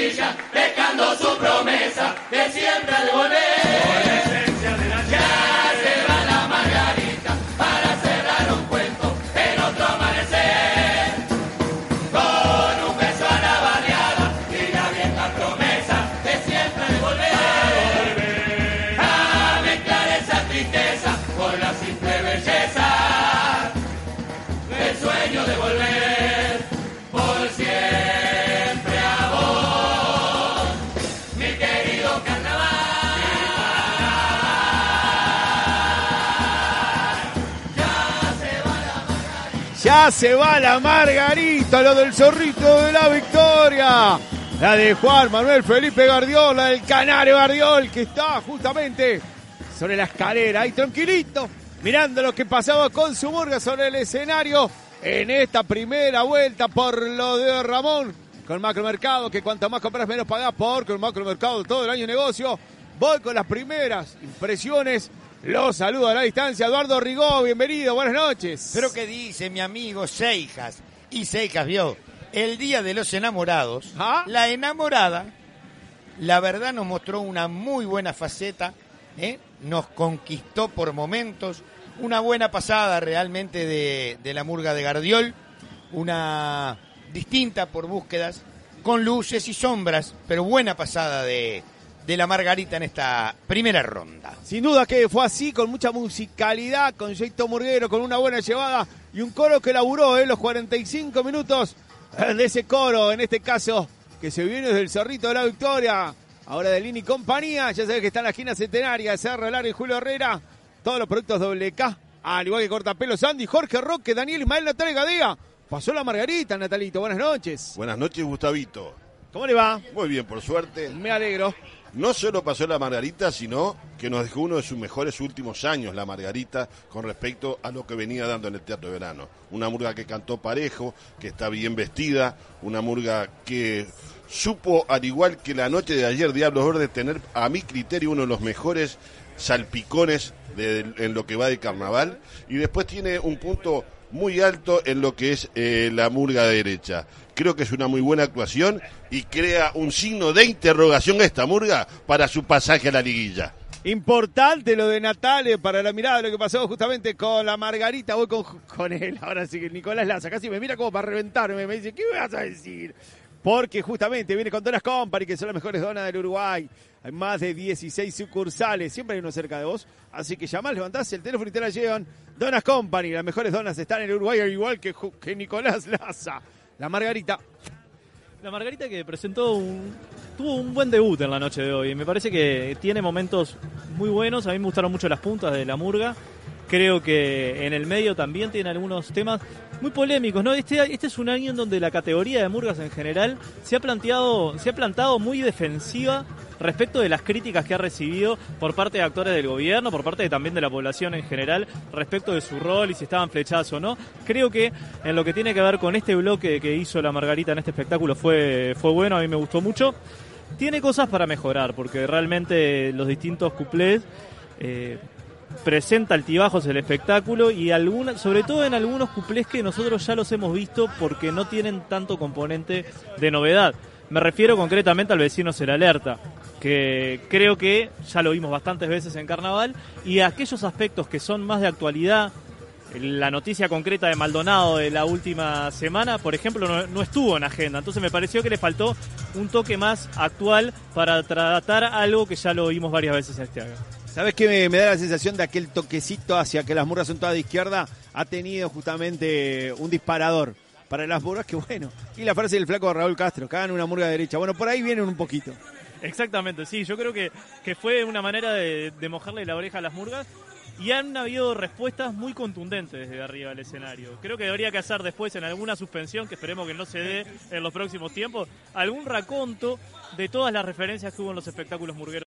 Dejando su promesa de siempre devolver. Ya se va la Margarita, lo del zorrito de la victoria. La de Juan Manuel Felipe Gardiol, la del Canario Gardiol, que está justamente sobre la escalera, ahí tranquilito, mirando lo que pasaba con su murga sobre el escenario en esta primera vuelta por lo de Ramón con Macromercado, que cuanto más compras menos pagás por con Macromercado todo el año negocio. Voy con las primeras impresiones. Los saludo a la distancia. Eduardo Rigó, bienvenido, buenas noches. Pero que dice mi amigo Seijas. Y Seijas vio, el día de los enamorados, ¿Ah? la enamorada, la verdad nos mostró una muy buena faceta, ¿eh? nos conquistó por momentos, una buena pasada realmente de, de la murga de Gardiol, una distinta por búsquedas, con luces y sombras, pero buena pasada de, de la Margarita en esta primera ronda. Sin duda que fue así, con mucha musicalidad, con Jeito Murguero, con una buena llevada y un coro que laburó en los 45 minutos eh, de ese coro, en este caso, que se viene desde el Cerrito de la Victoria, ahora de Lini Compañía, ya sabes que está en la esquina centenaria, Cerro Lara y Julio Herrera, todos los productos WK, al igual que Cortapelo Sandy, Jorge Roque, Daniel Ismael Natalia Gadea, pasó la Margarita, Natalito, buenas noches. Buenas noches, Gustavito. ¿Cómo le va? Muy bien, por suerte. Me alegro. No solo pasó la Margarita, sino que nos dejó uno de sus mejores últimos años, la Margarita, con respecto a lo que venía dando en el Teatro de Verano. Una murga que cantó parejo, que está bien vestida, una murga que supo, al igual que la noche de ayer, Diablos Verdes, tener a mi criterio uno de los mejores salpicones de- en lo que va de carnaval. Y después tiene un punto muy alto en lo que es eh, la murga derecha. Creo que es una muy buena actuación y crea un signo de interrogación a esta murga para su pasaje a la liguilla. Importante lo de Natale para la mirada de lo que pasó justamente con la Margarita. Voy con, con él. Ahora sí que Nicolás Laza casi me mira como para reventarme. Me dice, ¿qué me vas a decir? Porque justamente viene con Donas Company, que son las mejores donas del Uruguay. Hay más de 16 sucursales. Siempre hay uno cerca de vos. Así que llamás, levantás el teléfono y te la llevan. Donas Company, las mejores donas están en el Uruguay, al igual que, que Nicolás Laza. La Margarita. La Margarita que presentó un, tuvo un buen debut en la noche de hoy. Me parece que tiene momentos muy buenos. A mí me gustaron mucho las puntas de la murga. Creo que en el medio también tiene algunos temas muy polémicos, ¿no? Este, este es un año en donde la categoría de murgas en general se ha planteado, se ha plantado muy defensiva respecto de las críticas que ha recibido por parte de actores del gobierno, por parte también de la población en general, respecto de su rol y si estaban flechados o no. Creo que en lo que tiene que ver con este bloque que hizo la Margarita en este espectáculo fue, fue bueno, a mí me gustó mucho. Tiene cosas para mejorar, porque realmente los distintos cuplés eh, presenta altibajos el espectáculo y sobre todo en algunos cuplés que nosotros ya los hemos visto porque no tienen tanto componente de novedad. Me refiero concretamente al vecino Ser Alerta, que creo que ya lo vimos bastantes veces en Carnaval, y aquellos aspectos que son más de actualidad, la noticia concreta de Maldonado de la última semana, por ejemplo, no, no estuvo en agenda. Entonces me pareció que le faltó un toque más actual para tratar algo que ya lo vimos varias veces este año. ¿Sabes qué me, da la sensación de aquel toquecito hacia que las murgas son todas de izquierda? Ha tenido justamente un disparador para las murgas que bueno. Y la frase del flaco Raúl Castro, que hagan una murga derecha. Bueno, por ahí vienen un poquito. Exactamente, sí, yo creo que, que fue una manera de, de mojarle la oreja a las murgas y han habido respuestas muy contundentes desde arriba del escenario. Creo que debería hacer después en alguna suspensión, que esperemos que no se dé en los próximos tiempos, algún raconto de todas las referencias que hubo en los espectáculos murgueros.